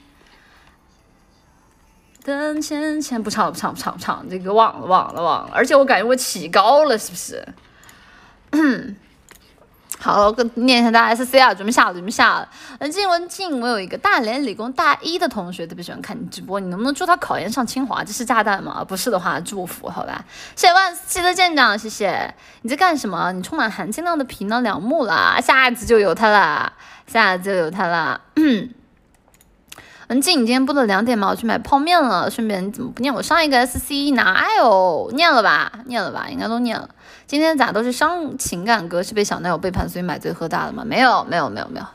等浅浅不唱不唱不唱不唱，这个忘了忘了忘了，而且我感觉我起高了，是不是？好，我念一下大家 S C 啊，准备下了，准备下了。文静文静，我有一个大连理工大一的同学，特别喜欢看你直播，你能不能祝他考研上清华？这是炸弹吗？不是的话，祝福好吧。谢谢万七的舰长，谢谢。你在干什么？你充满含金量的皮囊两目了，下一次就有他了，下一次就有他了。文静，你今天播到两点吗？我去买泡面了，顺便你怎么不念我上一个 S C？哪有？念了吧，念了吧，应该都念了。今天咋都是伤情感歌？是被小男友背叛，所以买醉喝大了吗？没有，没有，没有，没有。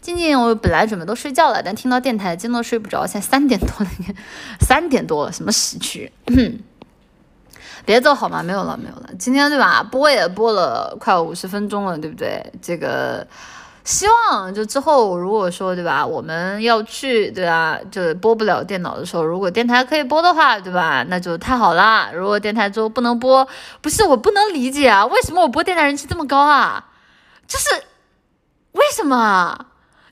静静，我本来准备都睡觉了，但听到电台，真的睡不着。现在三点多了，三点多了，什么时区？别走好吗？没有了，没有了。今天对吧？播也播了快五十分钟了，对不对？这个。希望就之后如果说对吧，我们要去对吧，就播不了电脑的时候，如果电台可以播的话，对吧，那就太好啦。如果电台之后不能播，不是我不能理解啊，为什么我播电台人气这么高啊？就是为什么？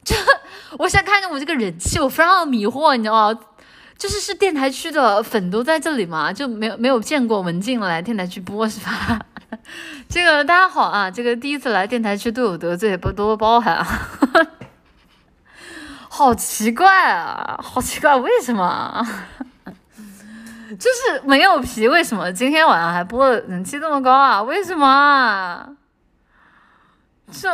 就我现在看见我这个人气，我非常迷惑，你知道吗？就是是电台区的粉都在这里嘛，就没有没有见过文静来电台去播是吧？这个大家好啊，这个第一次来电台区都有得罪，不多包涵啊。好奇怪啊，好奇怪，为什么？就是没有皮，为什么今天晚上还播的人气这么高啊？为什么？这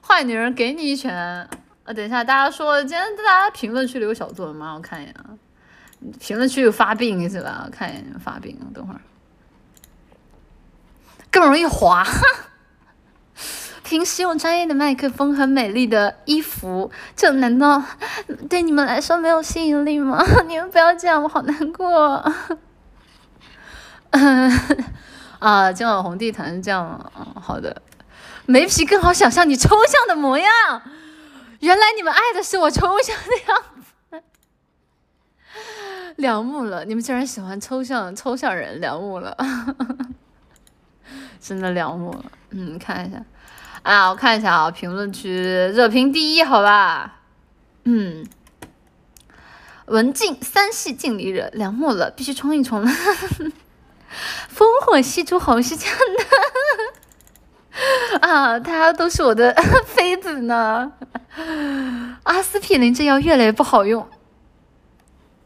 坏女人给你一拳。啊，等一下，大家说今天大家评论区里有小作文吗？我看一眼啊，评论区有发病是吧？我看一眼你们发病，等会儿更容易滑。平时用专业的麦克风和美丽的衣服，这难道 对你们来说没有吸引力吗？你们不要这样，我好难过。啊，今晚红地毯是这样，嗯，好的。没皮更好想象你抽象的模样，原来你们爱的是我抽象的样子，两目了，你们竟然喜欢抽象抽象人，两目了，真的两目了。嗯，看一下。啊，我看一下啊，评论区热评第一，好吧，嗯，文静三系尽力热，凉木了，必须冲一冲了，烽火戏诸侯是这样的，啊，大家都是我的 妃子呢，阿司匹林这药越来越不好用，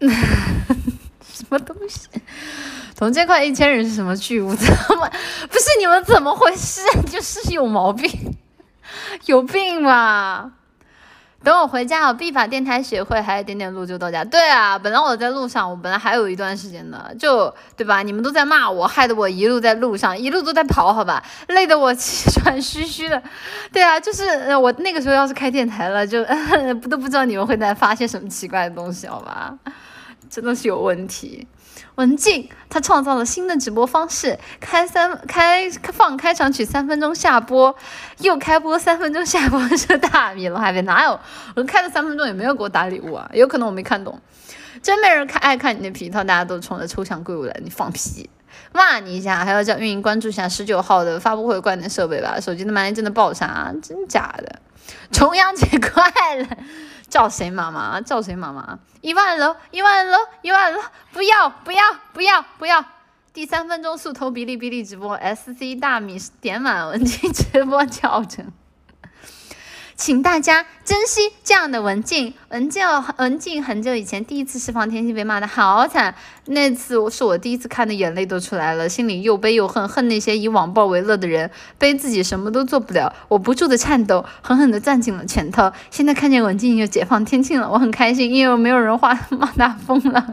什么东西？从这块一千人是什么剧？我怎么不是你们怎么回事？就是有毛病，有病吧？等我回家，我必把电台学会，还有点点路就到家。对啊，本来我在路上，我本来还有一段时间的，就对吧？你们都在骂我，害得我一路在路上，一路都在跑，好吧？累得我气喘吁吁的。对啊，就是我那个时候要是开电台了，就 都不知道你们会在发些什么奇怪的东西，好吧？真的是有问题。文静，他创造了新的直播方式，开三开放开场曲三分钟下播，又开播三分钟下播，是大米了，还没哪有？我开了三分钟也没有给我打礼物啊，有可能我没看懂。真没人看爱看你的皮套，大家都冲着抽象怪物来，你放屁！骂你一下，还要叫运营关注一下十九号的发布会，关点设备吧，手机的满意真的爆炸，真假的？重阳节快乐！叫谁妈妈？叫谁妈妈？一万楼，一万楼，一万楼！不要，不要，不要，不要！第三分钟速投哔哩哔哩直播，SC 大米点满文静直播教程。请大家珍惜这样的文静，文静，文静。很久以前第一次释放天性被骂的好惨，那次是我第一次看的，眼泪都出来了，心里又悲又恨，恨那些以网暴为乐的人，悲自己什么都做不了，我不住的颤抖，狠狠的攥紧了拳头。现在看见文静又解放天性了，我很开心，因为没有人骂骂他疯了。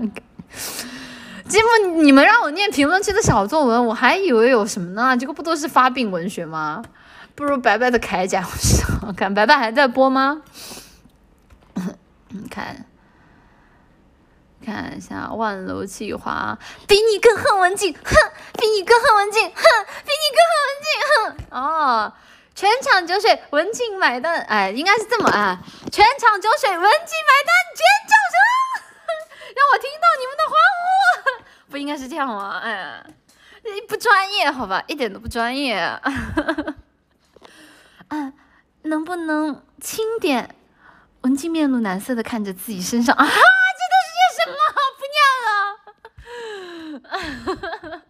结果你们让我念评论区的小作文，我还以为有什么呢？结果不都是发病文学吗？不如白白的铠甲，我 看白白还在播吗？看，看一下万楼计划，比你更恨文静，哼，比你更恨文静，哼，比你更恨文静，哼。哦，全场酒水，文静买单，哎，应该是这么啊，全场酒水，文静买单，尖叫声，让我听到你们的欢呼，不应该是这样吗？哎呀，不专业，好吧，一点都不专业。啊，能不能轻点？文静面露难色的看着自己身上啊，这都是些什么？不念了。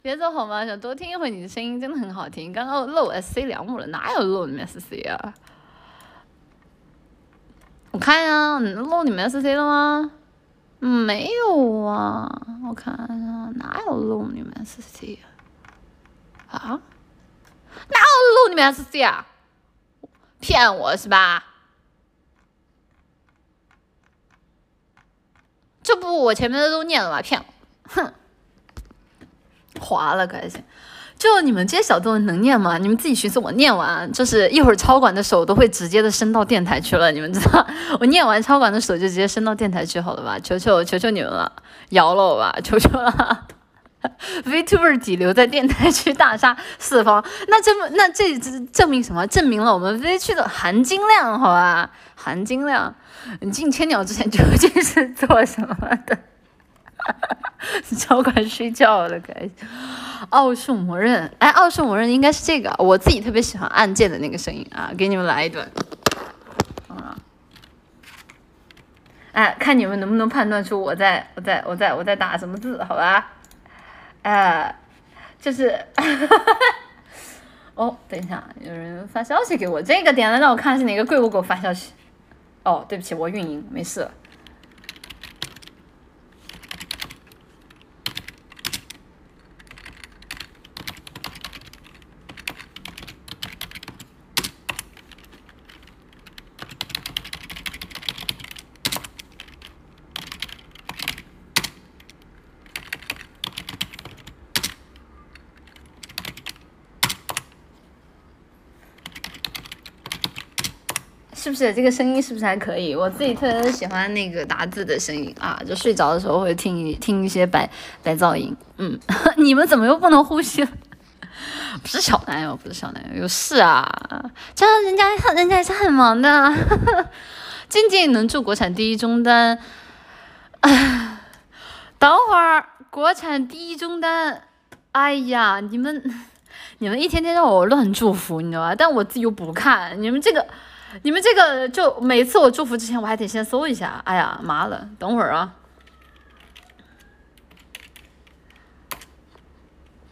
别走好吗？想多听一会你的声音，真的很好听。刚刚漏 S C 两幕了，哪有漏你们 S C 啊？我看呀，漏你们 S C 了吗？没有啊，我看哪有漏你们 S C 啊？哪那是这样？骗我是吧？这不我前面的都念了吗？骗我！哼，划了开心。就你们这些小作文能念吗？你们自己寻思，我念完就是一会儿超管的手都会直接的伸到电台去了，你们知道？我念完超管的手就直接伸到电台去，好了吧？求求求求你们了，饶了我吧，求求了。Vtuber 底留在电台区大杀四方，那证那这证明什么？证明了我们 V 区的含金量，好吧？含金量。你进千鸟之前究竟是做什么的？超管睡觉了，该。奥数魔刃，哎，奥数魔刃应该是这个，我自己特别喜欢按键的那个声音啊，给你们来一段。啊。哎，看你们能不能判断出我在我在我在我在打什么字，好吧？呃，就是，哦，等一下，有人发消息给我，这个点了，让我看是哪个贵物给我发消息。哦，对不起，我运营，没事。不是这个声音是不是还可以？我自己特别喜欢那个打字的声音啊，就睡着的时候会听一听一些白白噪音。嗯，你们怎么又不能呼吸了？不是小男友，不是小男友，有事啊？这人家人家还是很忙的。静静能做国产第一中单，等会儿国产第一中单，哎呀，你们你们一天天让我乱祝福，你知道吧？但我自己又不看，你们这个你们这个就每次我祝福之前，我还得先搜一下。哎呀妈了，等会儿啊，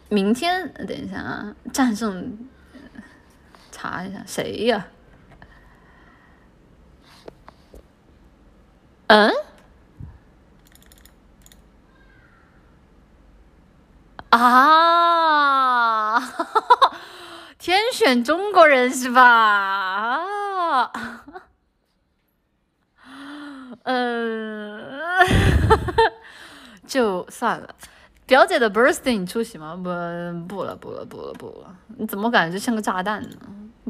明天等一下啊，战胜查一下谁呀？嗯？啊，天选中国人是吧？啊，嗯，就算了。表姐的 birthday 你出席吗？不，不了，不了，不了，不了。你怎么感觉像个炸弹呢？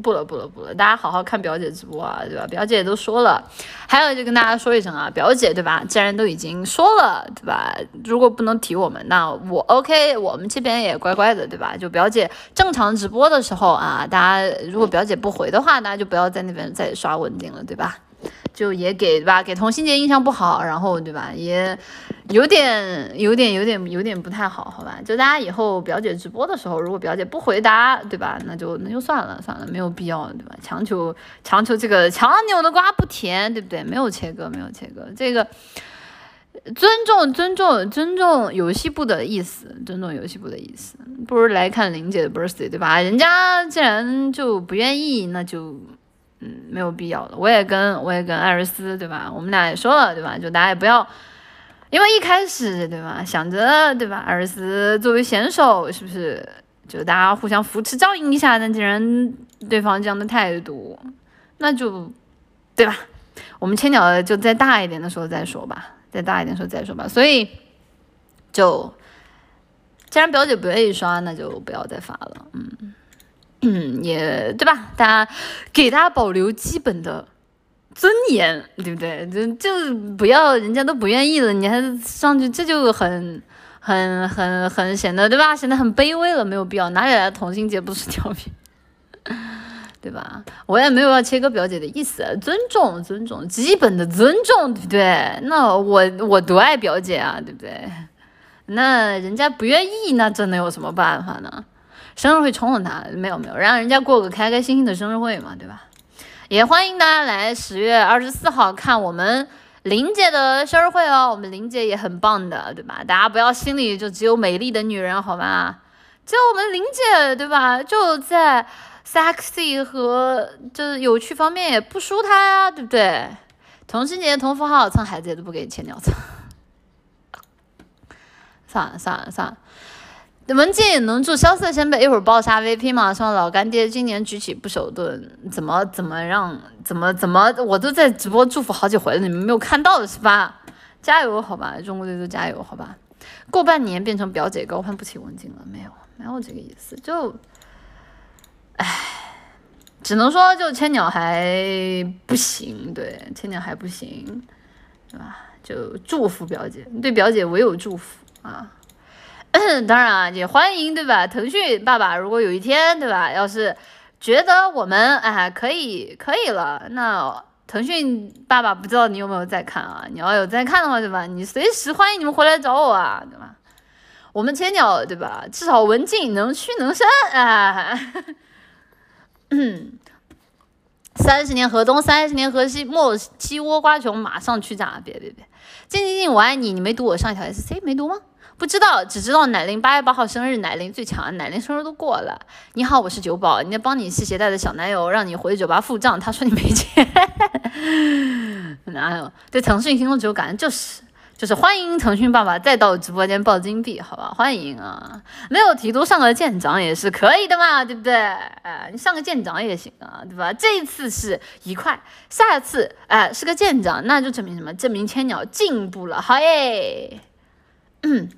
不了不了不了，大家好好看表姐直播啊，对吧？表姐都说了，还有就跟大家说一声啊，表姐对吧？既然都已经说了，对吧？如果不能提我们，那我 OK，我们这边也乖乖的，对吧？就表姐正常直播的时候啊，大家如果表姐不回的话，大家就不要在那边再刷稳定了，对吧？就也给对吧？给童心杰印象不好，然后对吧？也有点、有点、有点、有点不太好，好吧？就大家以后表姐直播的时候，如果表姐不回答，对吧？那就那就算了，算了，没有必要，对吧？强求强求这个强扭的瓜不甜，对不对？没有切割，没有切割，这个尊重、尊重、尊重游戏部的意思，尊重游戏部的意思，不如来看林姐的 birthday，对吧？人家既然就不愿意，那就。嗯，没有必要了。我也跟我也跟艾瑞斯，对吧？我们俩也说了，对吧？就大家也不要，因为一开始，对吧？想着，对吧？艾瑞斯作为选手，是不是就大家互相扶持照应一下？那既然对方这样的态度，那就，对吧？我们千鸟就再大一点的时候再说吧，再大一点时候再说吧。所以，就既然表姐不愿意刷，那就不要再发了。嗯。嗯，也对吧？大家给大家保留基本的尊严，对不对？就就不要人家都不愿意了，你还上去，这就很很很很显得对吧？显得很卑微了，没有必要。哪里来的同性节不是调皮，对吧？我也没有要切割表姐的意思，尊重尊重，基本的尊重，对不对？那我我多爱表姐啊，对不对？那人家不愿意，那真的有什么办法呢？生日会宠宠他，没有没有，让人家过个开开心心的生日会嘛，对吧？也欢迎大家来十月二十四号看我们林姐的生日会哦，我们林姐也很棒的，对吧？大家不要心里就只有美丽的女人，好吧？就我们林姐，对吧？就在 sexy 和就是有趣方面也不输她呀，对不对？同心节同符号蹭孩子也都不给钱鸟蹭，算了算了算了。文静能祝萧瑟先辈一会儿爆杀 VP 吗？希望老干爹今年举起不手盾，怎么怎么让怎么怎么，我都在直播祝福好几回了，你们没有看到是吧？加油好吧，中国队都加油好吧。过半年变成表姐高攀不起文静了，没有没有这个意思，就，唉，只能说就千鸟还不行，对，千鸟还不行，对吧？就祝福表姐，对表姐唯有祝福啊。当然啊，也欢迎，对吧？腾讯爸爸，如果有一天，对吧？要是觉得我们哎可以可以了，那腾讯爸爸不知道你有没有在看啊？你要有在看的话，对吧？你随时欢迎你们回来找我啊，对吧？我们千鸟，对吧？至少文静能屈能伸啊。三十年河东，三十年河西，莫欺倭瓜穷，马上去炸！别别别，静静静，我爱你，你没读我上一条 SC 没读吗？不知道，只知道奶玲八月八号生日，奶玲最强，奶玲生日都过了。你好，我是九宝，你帮你系鞋带的小男友让你回酒吧付账，他说你没钱，哪有？对腾讯心中只有感恩，就是就是欢迎腾讯爸爸再到直播间爆金币，好吧？欢迎啊！没有提督上个舰长也是可以的嘛，对不对？哎，你上个舰长也行啊，对吧？这一次是一块，下次哎是个舰长，那就证明什么？证明千鸟进步了，好耶！嗯。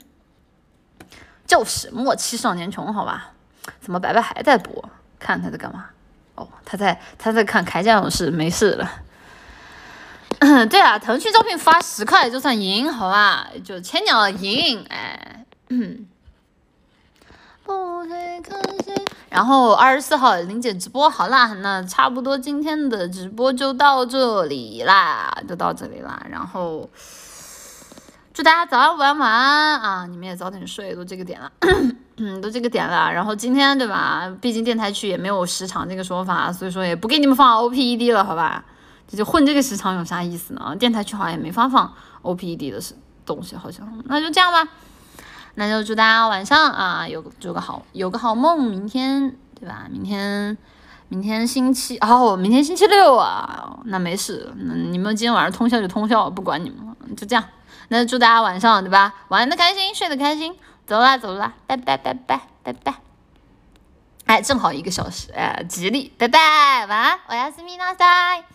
就是莫欺少年穷，好吧？怎么白白还在播？看他在干嘛？哦，他在他在看铠甲勇士，没事了。嗯 对啊，腾讯招聘发十块就算赢，好吧？就千鸟赢，哎。不太可惜。然后二十四号林姐直播好啦，那差不多今天的直播就到这里啦，就到这里啦。然后祝大家早安、午安、晚安啊！你们也早点睡，都这个点了，嗯，都这个点了。然后今天对吧？毕竟电台区也没有时长这个说法，所以说也不给你们放 OPED 了，好吧？这就混这个时长有啥意思呢？电台区好像也没法放 OPED 的东西，好像那就这样吧。那就祝大家晚上啊有有个好有个好梦，明天对吧？明天明天星期哦，明天星期六啊，那没事，那你们今天晚上通宵就通宵，不管你们了，就这样。那祝大家晚上对吧？玩的开心，睡得开心，走啦走啦，拜拜拜拜拜拜。哎，正好一个小时，哎，吉利，拜拜，晚安，我要思密达塞。